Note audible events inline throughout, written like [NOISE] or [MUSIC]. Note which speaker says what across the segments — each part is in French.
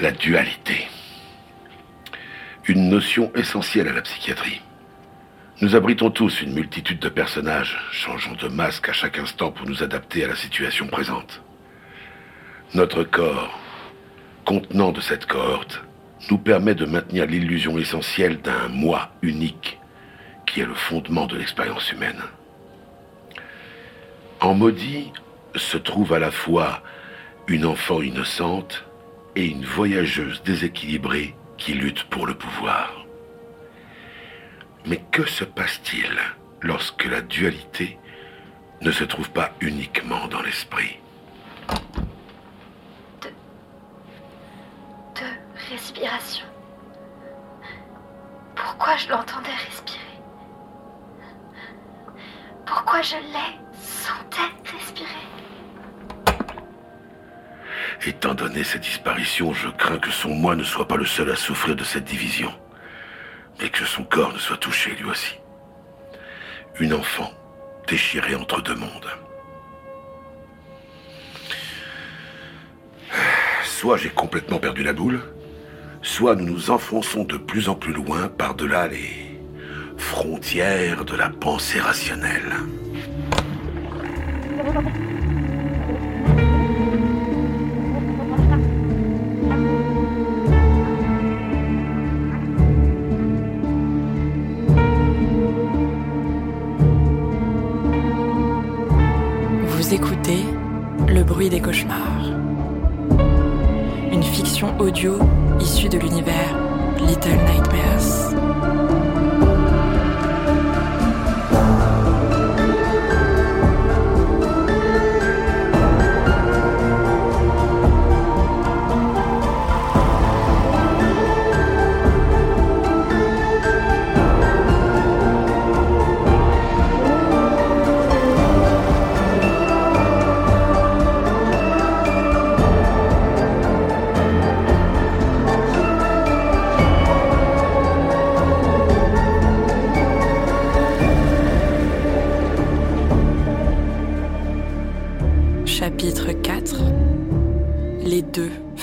Speaker 1: La dualité. Une notion essentielle à la psychiatrie. Nous abritons tous une multitude de personnages, changeant de masque à chaque instant pour nous adapter à la situation présente. Notre corps, contenant de cette cohorte, nous permet de maintenir l'illusion essentielle d'un moi unique, qui est le fondement de l'expérience humaine. En maudit se trouve à la fois une enfant innocente et une voyageuse déséquilibrée qui lutte pour le pouvoir. Mais que se passe-t-il lorsque la dualité ne se trouve pas uniquement dans l'esprit?
Speaker 2: De respiration. Pourquoi je l'entendais respirer? Pourquoi je l'ai sentais respirer?
Speaker 1: Étant donné sa disparition, je crains que son moi ne soit pas le seul à souffrir de cette division, mais que son corps ne soit touché lui aussi. Une enfant déchirée entre deux mondes. Soit j'ai complètement perdu la boule, soit nous nous enfonçons de plus en plus loin par-delà les frontières de la pensée rationnelle.
Speaker 3: Bruit des cauchemars. Une fiction audio issue de l'univers Little Nightmares.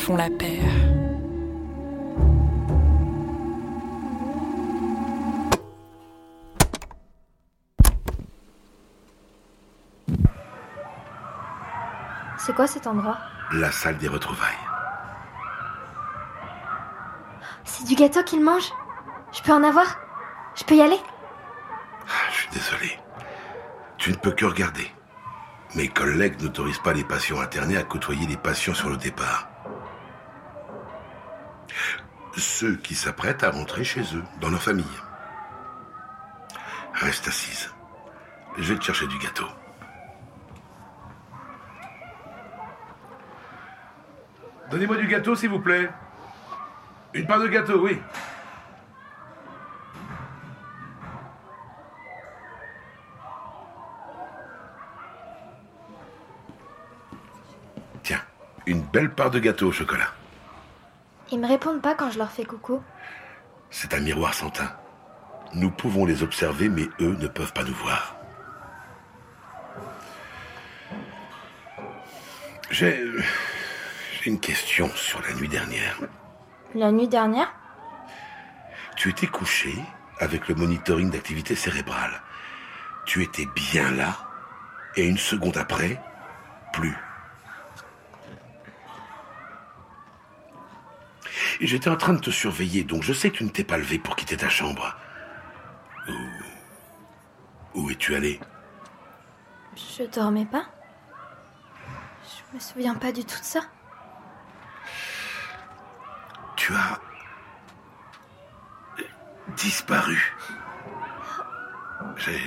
Speaker 3: Font la paire.
Speaker 2: C'est quoi cet endroit?
Speaker 1: La salle des retrouvailles.
Speaker 2: C'est du gâteau qu'il mange? Je peux en avoir? Je peux y aller?
Speaker 1: Je suis désolé. Tu ne peux que regarder. Mes collègues n'autorisent pas les patients internés à côtoyer les patients sur le départ. Ceux qui s'apprêtent à rentrer chez eux, dans leur famille. Reste assise. Je vais te chercher du gâteau. Donnez-moi du gâteau, s'il vous plaît. Une part de gâteau, oui. Tiens, une belle part de gâteau au chocolat.
Speaker 2: Ils me répondent pas quand je leur fais coucou.
Speaker 1: C'est un miroir sans teint. Nous pouvons les observer, mais eux ne peuvent pas nous voir. J'ai j'ai une question sur la nuit dernière.
Speaker 2: La nuit dernière?
Speaker 1: Tu étais couché avec le monitoring d'activité cérébrale. Tu étais bien là, et une seconde après, plus. J'étais en train de te surveiller, donc je sais que tu ne t'es pas levé pour quitter ta chambre. Où, où es-tu allé?
Speaker 2: Je dormais pas Je me souviens pas du tout de ça.
Speaker 1: Tu as disparu. J'ai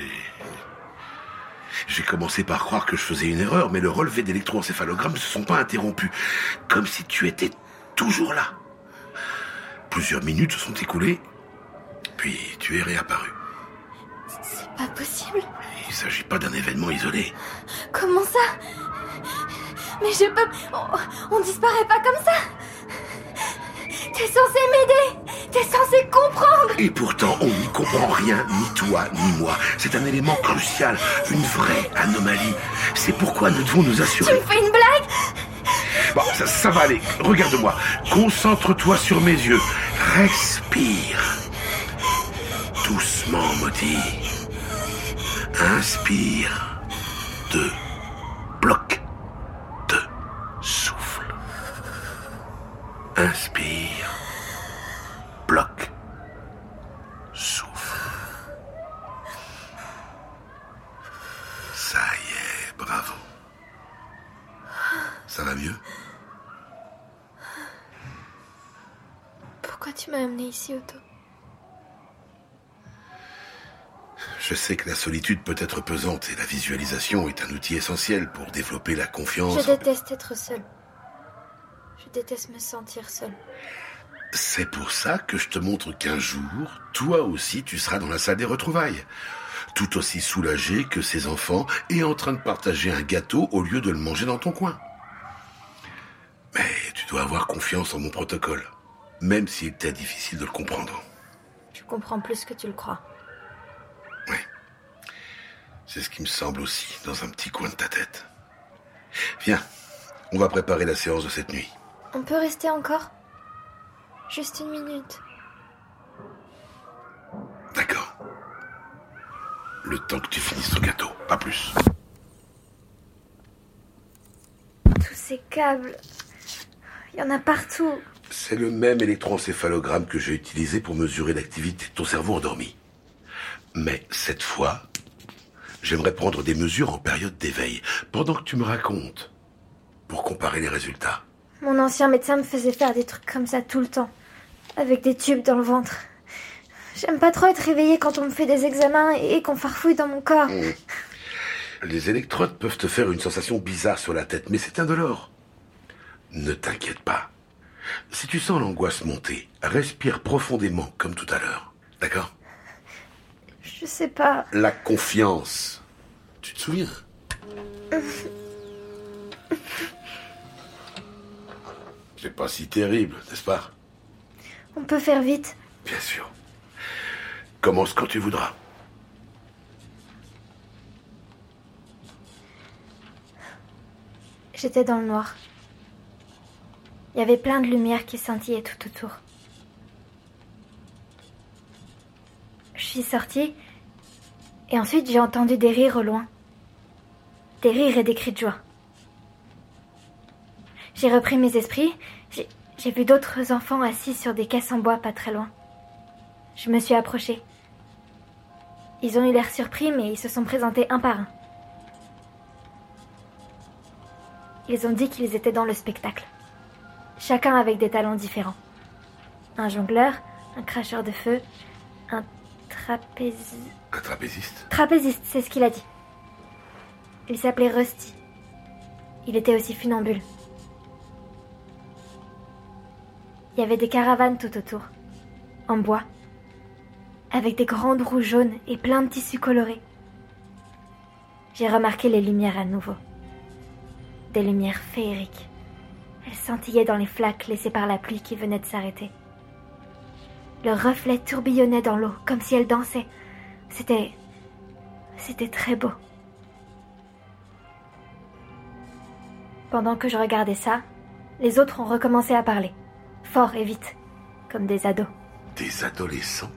Speaker 1: j'ai commencé par croire que je faisais une erreur, mais le relevé d'électroencéphalogramme ne se sont pas interrompus, comme si tu étais toujours là. Plusieurs minutes se sont écoulées, puis tu es réapparu.
Speaker 2: C'est pas possible.
Speaker 1: Il ne s'agit pas d'un événement isolé.
Speaker 2: Comment ça? Mais je peux. On, on disparaît pas comme ça T'es censé m'aider T'es censé comprendre
Speaker 1: Et pourtant, on n'y comprend rien, ni toi, ni moi. C'est un élément crucial, une vraie anomalie. C'est pourquoi nous devons nous
Speaker 2: Tu
Speaker 1: assurer.
Speaker 2: me fais une blague?
Speaker 1: Ça va aller. Regarde-moi. Concentre-toi sur mes yeux. Respire. Doucement, maudit. Inspire. Deux. Bloc. Deux. Souffle. Inspire. Bloc. Souffle. Ça y est, bravo. Ça va mieux
Speaker 2: Pourquoi tu m'as amené ici, Otto
Speaker 1: Je sais que la solitude peut être pesante et la visualisation est un outil essentiel pour développer la confiance.
Speaker 2: Je déteste être seule. Je déteste me sentir seule.
Speaker 1: C'est pour ça que je te montre qu'un jour, toi aussi, tu seras dans la salle des retrouvailles. Tout aussi soulagé que ces enfants et en train de partager un gâteau au lieu de le manger dans ton coin. Mais tu dois avoir confiance en mon protocole, même s'il t'est difficile de le comprendre.
Speaker 2: Tu comprends plus que tu le crois.
Speaker 1: Oui. C'est ce qui me semble aussi dans un petit coin de ta tête. Viens, on va préparer la séance de cette nuit.
Speaker 2: On peut rester encore? Juste une minute.
Speaker 1: D'accord. Le temps que tu finisses ton gâteau, pas plus.
Speaker 2: Tous ces câbles. Il y en a partout.
Speaker 1: C'est le même électroencéphalogramme que j'ai utilisé pour mesurer l'activité de ton cerveau endormi. Mais cette fois, j'aimerais prendre des mesures en période d'éveil, pendant que tu me racontes, pour comparer les résultats.
Speaker 2: Mon ancien médecin me faisait faire des trucs comme ça tout le temps, avec des tubes dans le ventre. J'aime pas trop être réveillée quand on me fait des examens et qu'on farfouille dans mon corps.
Speaker 1: Mmh. Les électrodes peuvent te faire une sensation bizarre sur la tête, mais c'est indolore. Ne t'inquiète pas. Si tu sens l'angoisse monter, respire profondément comme tout à l'heure. D'accord?
Speaker 2: Je sais pas.
Speaker 1: La confiance. Tu te souviens? C'est pas si terrible, n'est-ce pas?
Speaker 2: On peut faire vite.
Speaker 1: Bien sûr. Commence quand tu voudras.
Speaker 2: J'étais dans le noir. Il y avait plein de lumière qui scintillaient tout autour. Je suis sortie et ensuite j'ai entendu des rires au loin. Des rires et des cris de joie. J'ai repris mes esprits. J'ai vu d'autres enfants assis sur des caisses en bois pas très loin. Je me suis approchée. Ils ont eu l'air surpris, mais ils se sont présentés un par un. Ils ont dit qu'ils étaient dans le spectacle. Chacun avec des talents différents. Un jongleur, un cracheur de feu, un trapéziste.
Speaker 1: Un trapéziste
Speaker 2: Trapéziste, c'est ce qu'il a dit. Il s'appelait Rusty. Il était aussi funambule. Il y avait des caravanes tout autour, en bois, avec des grandes roues jaunes et plein de tissus colorés. J'ai remarqué les lumières à nouveau. Des lumières féeriques. Elles scintillaient dans les flaques laissées par la pluie qui venait de s'arrêter. Leurs reflets tourbillonnaient dans l'eau comme si elles dansaient. C'était. C'était très beau. Pendant que je regardais ça, les autres ont recommencé à parler, fort et vite, comme des ados.
Speaker 1: Des adolescents?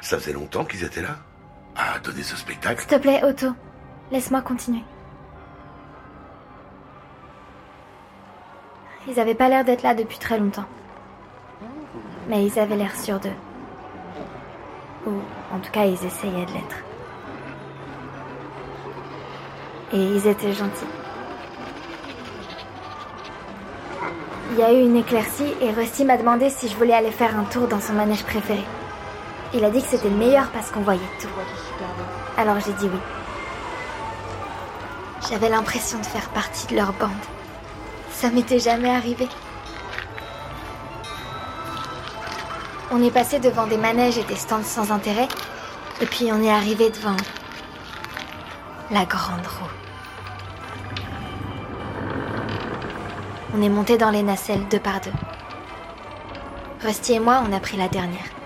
Speaker 1: Ça faisait longtemps qu'ils étaient là? À donner ce spectacle?
Speaker 2: S'il te plaît, Otto, laisse-moi continuer. Ils avaient pas l'air d'être là depuis très longtemps. Mais ils avaient l'air sûrs d'eux. Ou en tout cas, ils essayaient de l'être. Et ils étaient gentils. Il y a eu une éclaircie et Rusty m'a demandé si je voulais aller faire un tour dans son manège préféré. Il a dit que c'était le meilleur parce qu'on voyait tout. Alors j'ai dit oui. J'avais l'impression de faire partie de leur bande. Ça m'était jamais arrivé. On est passé devant des manèges et des stands sans intérêt, et puis on est arrivé devant la grande roue. On est monté dans les nacelles deux par deux. Rusty et moi, on a pris la dernière.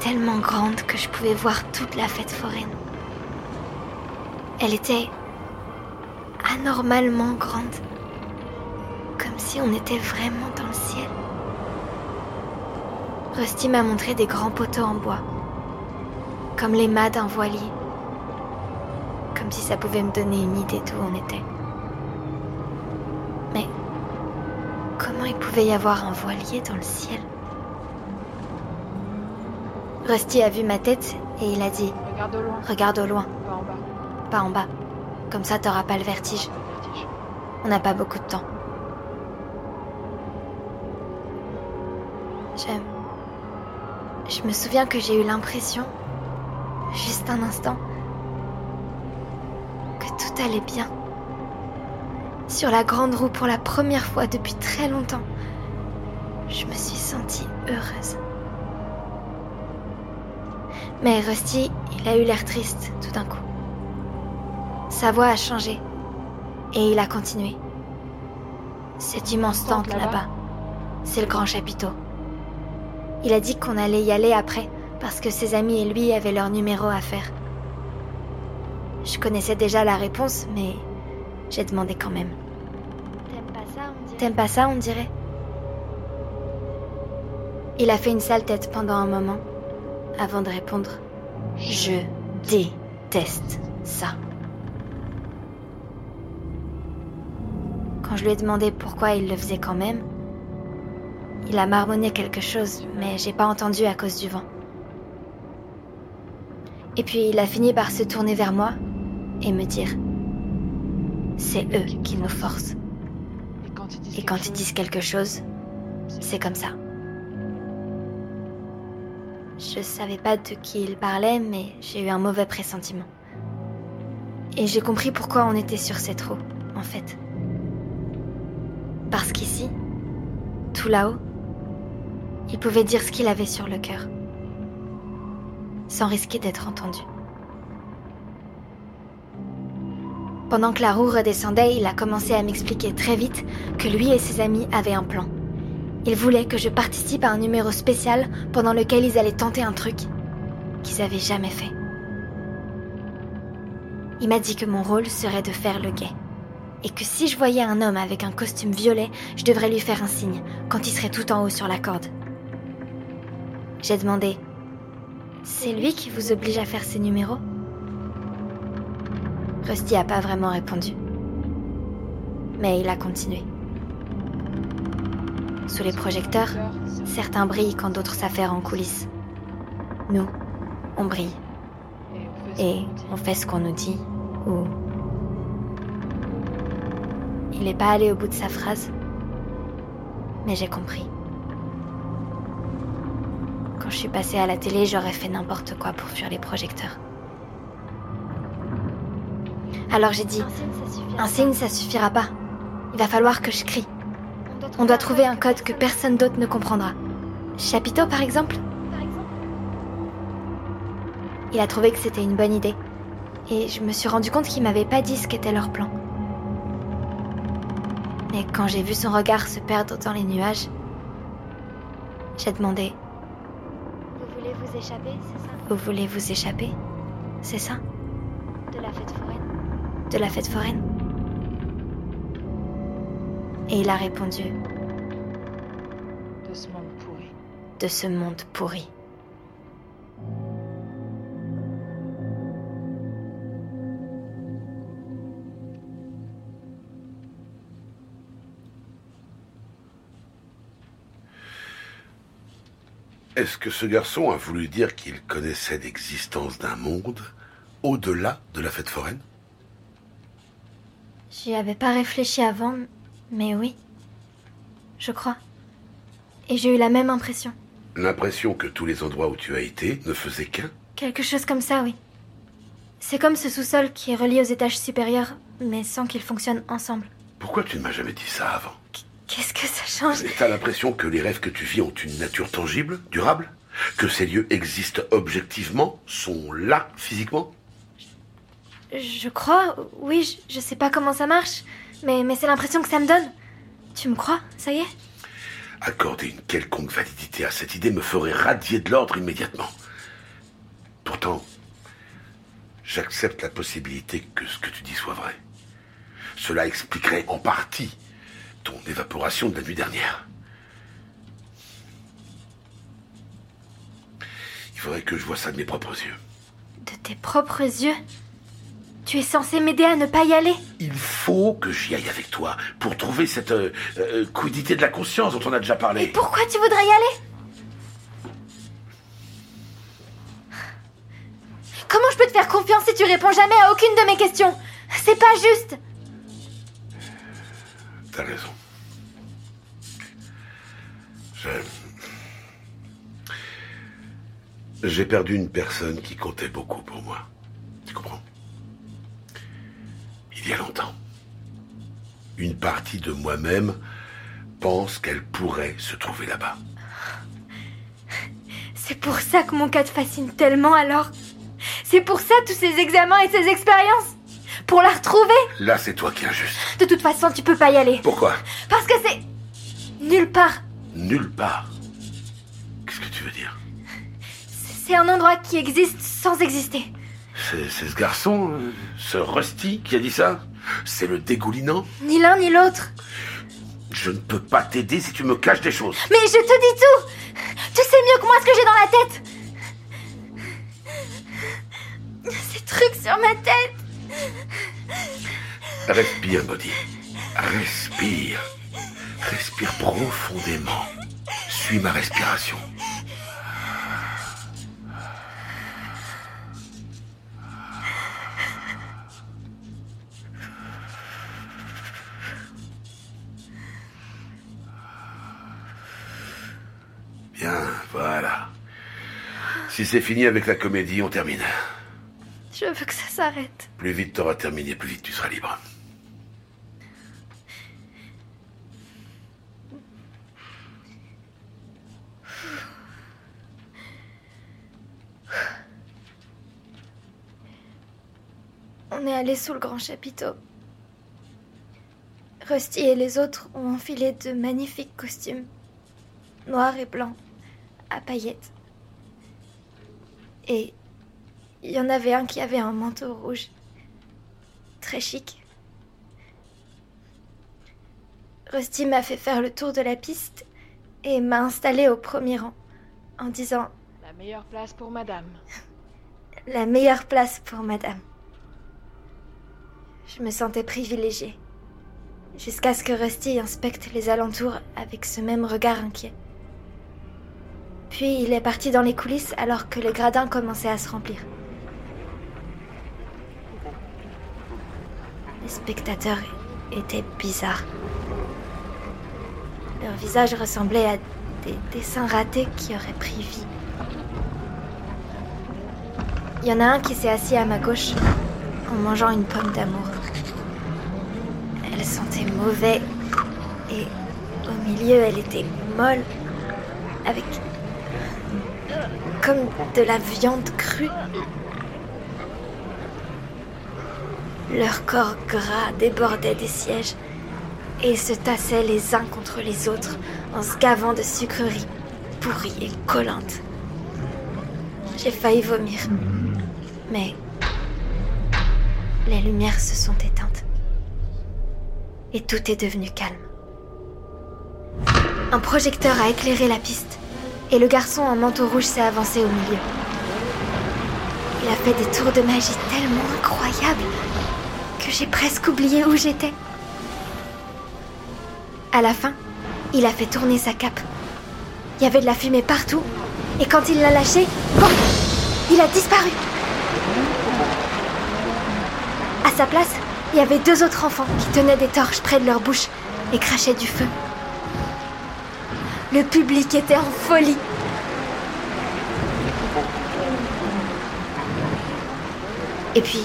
Speaker 2: Tellement grande que je pouvais voir toute la fête foraine. Elle était anormalement grande, comme si on était vraiment dans le ciel. Rusty m'a montré des grands poteaux en bois, comme les mâts d'un voilier, comme si ça pouvait me donner une idée d'où on était. Mais comment il pouvait y avoir un voilier dans le ciel? Rusty a vu ma tête et il a dit
Speaker 3: Regarde au loin,
Speaker 2: Regarde au loin,
Speaker 3: pas en bas.
Speaker 2: pas en bas. Comme ça, t'auras pas le vertige.
Speaker 3: Vertige.
Speaker 2: On n'a pas beaucoup de temps. Je. Je me souviens que j'ai eu l'impression, juste un instant, que tout allait bien. Sur la grande roue pour la première fois depuis très longtemps, je me suis sentie heureuse. Mais Rusty, il a eu l'air triste tout d'un coup. Sa voix a changé et il a continué. Cette immense
Speaker 3: Tente là-bas.
Speaker 2: là-bas, c'est le grand chapiteau. Il a dit qu'on allait y aller après parce que ses amis et lui avaient leur numéro à faire. Je connaissais déjà la réponse, mais j'ai demandé quand même.
Speaker 4: T'aimes pas ça, on dirait
Speaker 2: T'aimes pas ça, on dirait Il a fait une sale tête pendant un moment, avant de répondre. Je déteste ça. Quand je lui ai demandé pourquoi il le faisait quand même, il a marmonné quelque chose, mais j'ai pas entendu à cause du vent. Et puis il a fini par se tourner vers moi et me dire C'est eux qui nous forcent.
Speaker 3: Et quand ils disent, quelque chose,
Speaker 2: c'est comme ça. Je savais pas de qui il parlait, mais j'ai eu un mauvais pressentiment. Et j'ai compris pourquoi on était sur cette roue, en fait. Parce qu'ici, tout là-haut, il pouvait dire ce qu'il avait sur le cœur, sans risquer d'être entendu. Pendant que la roue redescendait, il a commencé à m'expliquer très vite que lui et ses amis avaient un plan. Ils voulaient que je participe à un numéro spécial pendant lequel ils allaient tenter un truc qu'ils avaient jamais fait. Il m'a dit que mon rôle serait de faire le guet. Et que si je voyais un homme avec un costume violet, je devrais lui faire un signe quand il serait tout en haut sur la corde. J'ai demandé C'est lui qui vous oblige à faire ces numéros? Rusty a pas vraiment répondu. Mais il a continué. Sous les projecteurs, certains brillent quand d'autres s'affairent en coulisses. Nous, on brille. Et on fait ce qu'on nous dit, ou... Il n'est pas allé au bout de sa phrase, mais j'ai compris. Quand je suis passée à la télé, j'aurais fait n'importe quoi pour fuir les projecteurs. Alors j'ai dit,
Speaker 4: Un signe, ça suffira
Speaker 2: un
Speaker 4: pas.
Speaker 2: signe, ça suffira pas. Il va falloir que je crie. On doit trouver un code que personne d'autre ne comprendra. Chapiteau,
Speaker 4: par exemple?
Speaker 2: Il a trouvé que c'était une bonne idée. Et je me suis rendu compte qu'il m'avait pas dit ce qu'était leur plan. Mais quand j'ai vu son regard se perdre dans les nuages, j'ai demandé
Speaker 4: Vous voulez vous échapper, c'est ça?
Speaker 2: Vous voulez vous échapper? C'est ça?
Speaker 4: De la fête foraine?
Speaker 2: De la fête foraine Et il a répondu
Speaker 3: de ce monde pourri.
Speaker 2: De ce monde pourri.
Speaker 1: Est-ce que ce garçon a voulu dire qu'il connaissait l'existence d'un monde au-delà de la fête foraine?
Speaker 2: J'y avais pas réfléchi avant, mais oui. Je crois. Et j'ai eu la même impression.
Speaker 1: L'impression que tous les endroits où tu as été ne faisaient qu'un?
Speaker 2: Quelque chose comme ça, oui. C'est comme ce sous-sol qui est relié aux étages supérieurs, mais sans qu'ils fonctionnent ensemble.
Speaker 1: Pourquoi tu ne m'as jamais dit ça avant?
Speaker 2: Qu'est-ce que ça change?
Speaker 1: T'as l'impression que les rêves que tu vis ont une nature tangible, durable? Que ces lieux existent objectivement, sont là physiquement?
Speaker 2: Je crois, oui, je, je sais pas comment ça marche, mais, mais c'est l'impression que ça me donne. Tu me crois, ça y est?
Speaker 1: Accorder une quelconque validité à cette idée me ferait radier de l'ordre immédiatement. Pourtant, J'accepte la possibilité que ce que tu dis soit vrai. Cela expliquerait en partie ton évaporation de la nuit dernière. Il faudrait que je vois ça de mes propres yeux.
Speaker 2: De tes propres yeux? Tu es censé m'aider à ne pas y aller
Speaker 1: Il faut que j'y aille avec toi pour trouver cette euh, euh, de la conscience dont on a déjà
Speaker 2: Et
Speaker 1: parlé.
Speaker 2: pourquoi tu voudrais y aller? Comment je peux te faire confiance si tu réponds jamais à aucune de mes questions? C'est pas juste
Speaker 1: T'as raison. J'ai perdu une personne qui comptait beaucoup pour moi. Y a longtemps. Une partie de moi-même pense qu'elle pourrait se trouver là-bas.
Speaker 2: C'est pour ça que mon cas te fascine tellement alors? C'est pour ça tous ces examens et ces expériences? Pour la retrouver?
Speaker 1: Là, c'est toi qui es injuste.
Speaker 2: De toute façon, tu peux pas y aller.
Speaker 1: Pourquoi?
Speaker 2: Parce que c'est... Nulle part.
Speaker 1: Nulle part. Qu'est-ce que tu veux dire?
Speaker 2: C'est un endroit qui existe sans exister.
Speaker 1: C'est ce garçon, euh, ce Rusty, qui a dit ça C'est le dégoulinant
Speaker 2: Ni l'un ni l'autre.
Speaker 1: Je ne peux pas t'aider si tu me caches des choses.
Speaker 2: Mais je te dis tout Tu sais mieux que moi ce que j'ai dans la tête Ces trucs sur ma tête
Speaker 1: Respire, Body. Respire. Respire profondément. Suis ma respiration. Bien, voilà. Si c'est fini avec la comédie, on termine.
Speaker 2: Je veux que ça s'arrête.
Speaker 1: Plus vite t'auras terminé, plus vite tu seras libre.
Speaker 2: On est allé sous le grand chapiteau. Rusty et les autres ont enfilé de magnifiques costumes, noirs et blancs, à paillettes. Et il y en avait un qui avait un manteau rouge, très chic. Rusty m'a fait faire le tour de la piste et m'a installé au premier rang en disant
Speaker 3: La meilleure place pour madame. [LAUGHS]
Speaker 2: la meilleure place pour madame. Je me sentais privilégiée. Jusqu'à ce que Rusty inspecte les alentours avec ce même regard inquiet. Puis il est parti dans les coulisses alors que les gradins commençaient à se remplir. Les spectateurs étaient bizarres. Leurs visages ressemblaient à des dessins ratés qui auraient pris vie. Il y en a un qui s'est assis à ma gauche en mangeant une pomme d'amour. Elle sentait mauvais et au milieu elle était molle avec comme de la viande crue. Leur corps gras débordait des sièges et se tassaient les uns contre les autres en se de sucreries pourries et collantes. J'ai failli vomir, mais les lumières se sont éteintes et tout est devenu calme. Un projecteur a éclairé la piste et le garçon en manteau rouge s'est avancé au milieu. Il a fait des tours de magie tellement incroyables que j'ai presque oublié où j'étais. À la fin, il a fait tourner sa cape. Il y avait de la fumée partout et quand il l'a lâchée, il a disparu. À sa place, il y avait deux autres enfants qui tenaient des torches près de leur bouche et crachaient du feu. Le public était en folie. Et puis,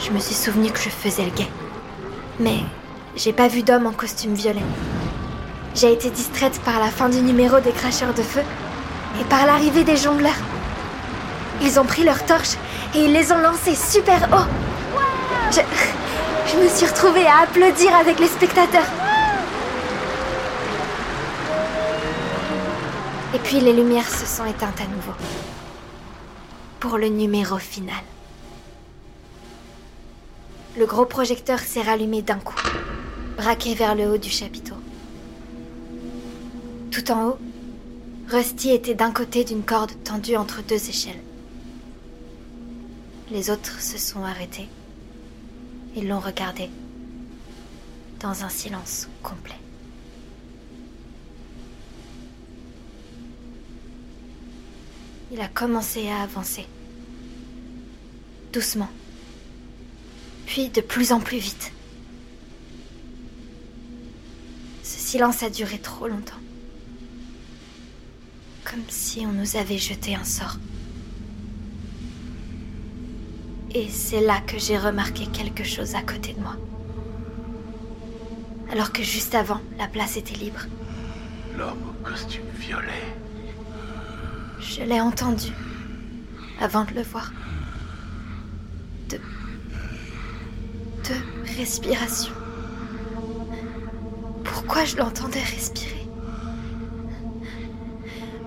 Speaker 2: je me suis souvenu que je faisais le guet. Mais j'ai pas vu d'homme en costume violet. J'ai été distraite par la fin du numéro des cracheurs de feu et par l'arrivée des jongleurs. Ils ont pris leurs torches et ils les ont lancées super haut. Je, je me suis retrouvée à applaudir avec les spectateurs. Et puis les lumières se sont éteintes à nouveau. Pour le numéro final. le gros projecteur s'est rallumé d'un coup, braqué vers le haut du chapiteau. Tout en haut, Rusty était d'un côté d'une corde tendue entre deux échelles. Les autres se sont arrêtés et l'ont regardé dans un silence complet. Il a commencé à avancer. Doucement. Puis de plus en plus vite. Ce silence a duré trop longtemps. Comme si on nous avait jeté un sort. Et c'est là que j'ai remarqué quelque chose à côté de moi. Alors que juste avant, la place était libre.
Speaker 1: L'homme au costume violet.
Speaker 2: Je l'ai entendu avant de le voir. De. de respiration. Pourquoi je l'entendais respirer?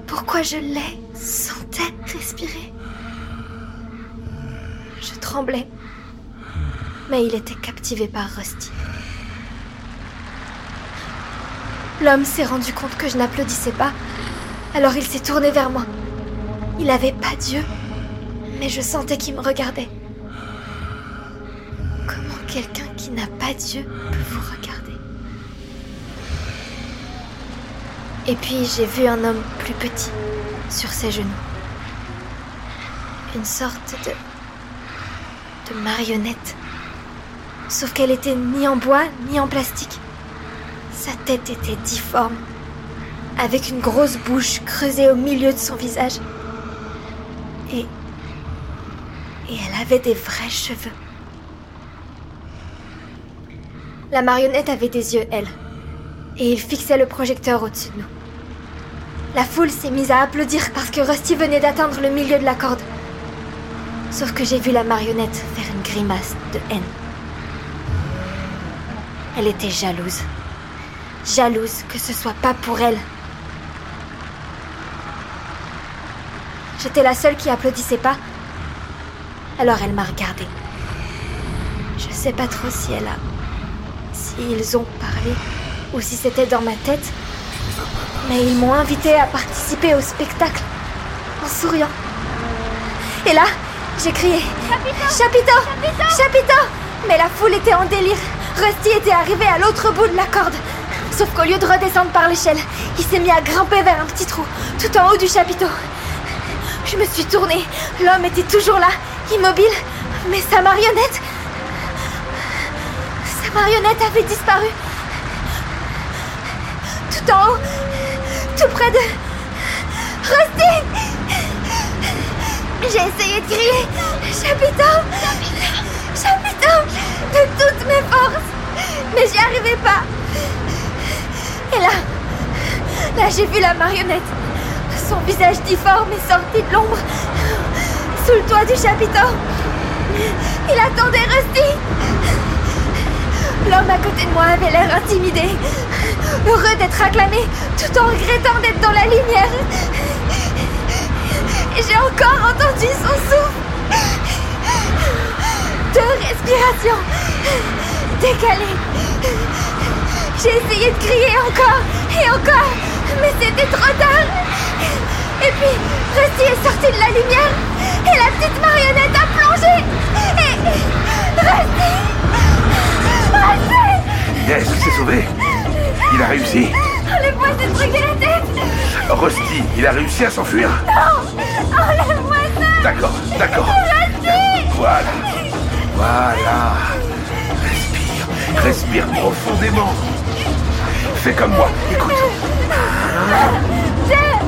Speaker 2: Pourquoi je l'ai sentais respirer? Je tremblais. Mais il était captivé par Rusty. L'homme s'est rendu compte que je n'applaudissais pas, alors il s'est tourné vers moi. Il n'avait pas d'yeux, mais je sentais qu'il me regardait. Comment quelqu'un qui n'a pas d'yeux peut vous regarder? Et puis j'ai vu un homme plus petit sur ses genoux. Une sorte de. de marionnette. Sauf qu'elle était ni en bois ni en plastique. Sa tête était difforme, avec une grosse bouche creusée au milieu de son visage. Et. Et elle avait des vrais cheveux. La marionnette avait des yeux, elle. Et il fixait le projecteur au-dessus de nous. La foule s'est mise à applaudir parce que Rusty venait d'atteindre le milieu de la corde. Sauf que j'ai vu la marionnette faire une grimace de haine. Elle était jalouse. Jalouse que ce soit pas pour elle. J'étais la seule qui applaudissait pas. Alors elle m'a regardée. Je sais pas trop si elle a. S'ils ont parlé ou si c'était dans ma tête. Mais ils m'ont invité à participer au spectacle en souriant. Et là, j'ai crié Chapiteau Chapiteau Mais la foule était en délire. Rusty était arrivé à l'autre bout de la corde. Sauf qu'au lieu de redescendre par l'échelle, il s'est mis à grimper vers un petit trou, tout en haut du chapiteau. Je me suis tournée. L'homme était toujours là, immobile, mais sa marionnette. Sa marionnette avait disparu. Tout en haut, tout près de. Rusty J'ai essayé de crier Chapiteau Chapiteau De toutes mes forces Mais j'y arrivais pas Et là, là j'ai vu la marionnette. Son visage difforme est sorti de l'ombre, sous le toit du chapiteau. Il attendait Rusty. L'homme à côté de moi avait l'air intimidé, heureux d'être acclamé, tout en regrettant d'être dans la lumière. J'ai encore entendu son souffle. Deux respirations décalées. J'ai essayé de crier encore et encore, mais c'était trop tard. Et puis, Rusty est sorti de la lumière et la petite marionnette a plongé. Et. Rusty Rusty
Speaker 1: Yes, il s'est sauvé. Il a réussi.
Speaker 2: Enlève-moi ce truc de la tête
Speaker 1: Rusty, il a réussi à s'enfuir.
Speaker 2: Non Enlève-moi ça
Speaker 1: D'accord, d'accord.
Speaker 2: Rusty
Speaker 1: Voilà. Voilà. Respire. Respire profondément. Fais comme moi. Écoute.
Speaker 2: Chapiteau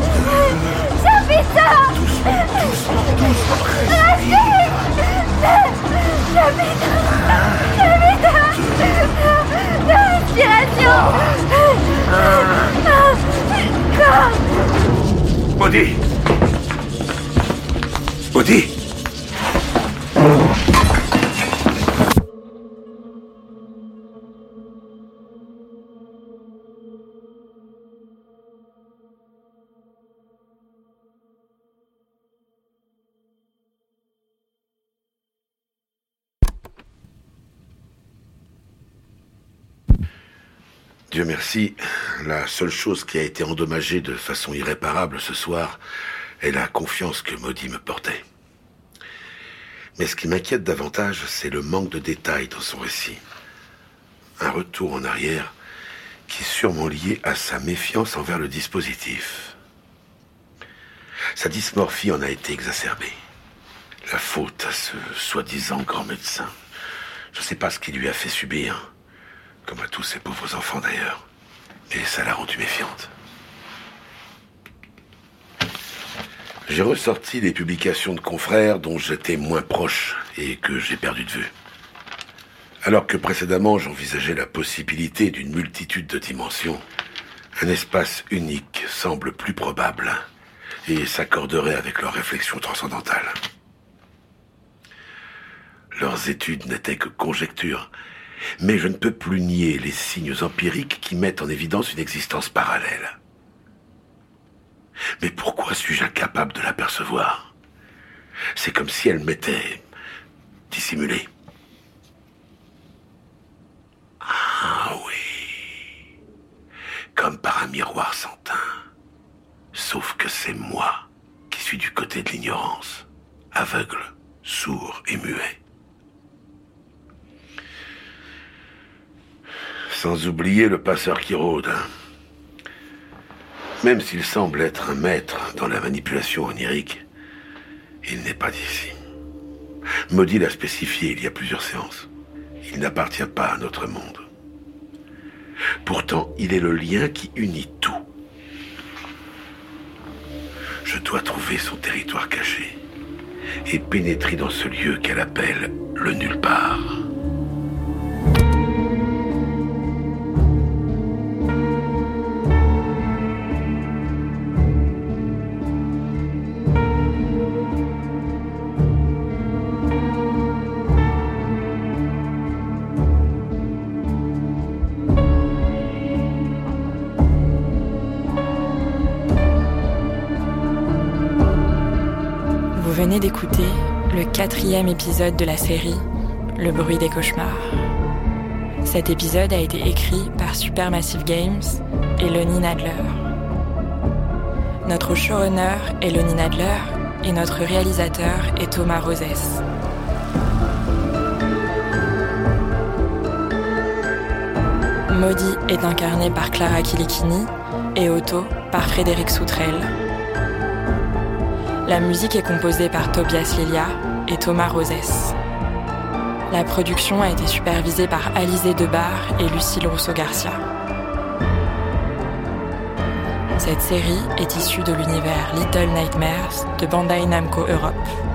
Speaker 1: Doucement, doucement, doucement. Respire. Dieu merci, la seule chose qui a été endommagée de façon irréparable ce soir est la confiance que Maudit me portait. Mais ce qui m'inquiète davantage, c'est le manque de détails dans son récit. Un retour en arrière qui est sûrement lié à sa méfiance envers le dispositif. Sa dysmorphie en a été exacerbée. La faute à ce soi-disant grand médecin. Je ne sais pas ce qu'il lui a fait subir, comme à tous ces pauvres enfants d'ailleurs, mais ça l'a rendue méfiante. J'ai ressorti les publications de confrères dont j'étais moins proche et que j'ai perdu de vue. Alors que précédemment j'envisageais la possibilité d'une multitude de dimensions, un espace unique semble plus probable et s'accorderait avec leurs réflexions transcendantales. Leurs études n'étaient que conjectures, mais je ne peux plus nier les signes empiriques qui mettent en évidence une existence parallèle. Mais pourquoi suis-je incapable de l'apercevoir? C'est comme si elle m'était dissimulée. Ah oui, comme par un miroir sans teint. Sauf que c'est moi qui suis du côté de l'ignorance, aveugle, sourd et muet. Sans oublier le passeur qui rôde. Même s'il semble être un maître dans la manipulation onirique, il n'est pas d'ici. Maudit l'a spécifié il y a plusieurs séances. Il n'appartient pas à notre monde. Pourtant, il est le lien qui unit tout. Je dois trouver son territoire caché et pénétrer dans ce lieu qu'elle appelle le nulle part.
Speaker 5: D'écouter le quatrième épisode de la série Le bruit des cauchemars. Cet épisode a été écrit par Supermassive Games et Lenny Nadler. Notre showrunner est Lenny Nadler et notre réalisateur est Thomas Rosès. Maudit est incarné par Clara Kilikini et Otto par Frédéric Soutrel. La musique est composée par Tobias Lilia et Thomas Rosès. La production a été supervisée par Alizé Debar et Lucille Rousseau-Garcia. Cette série est issue de l'univers Little Nightmares de Bandai Namco Europe.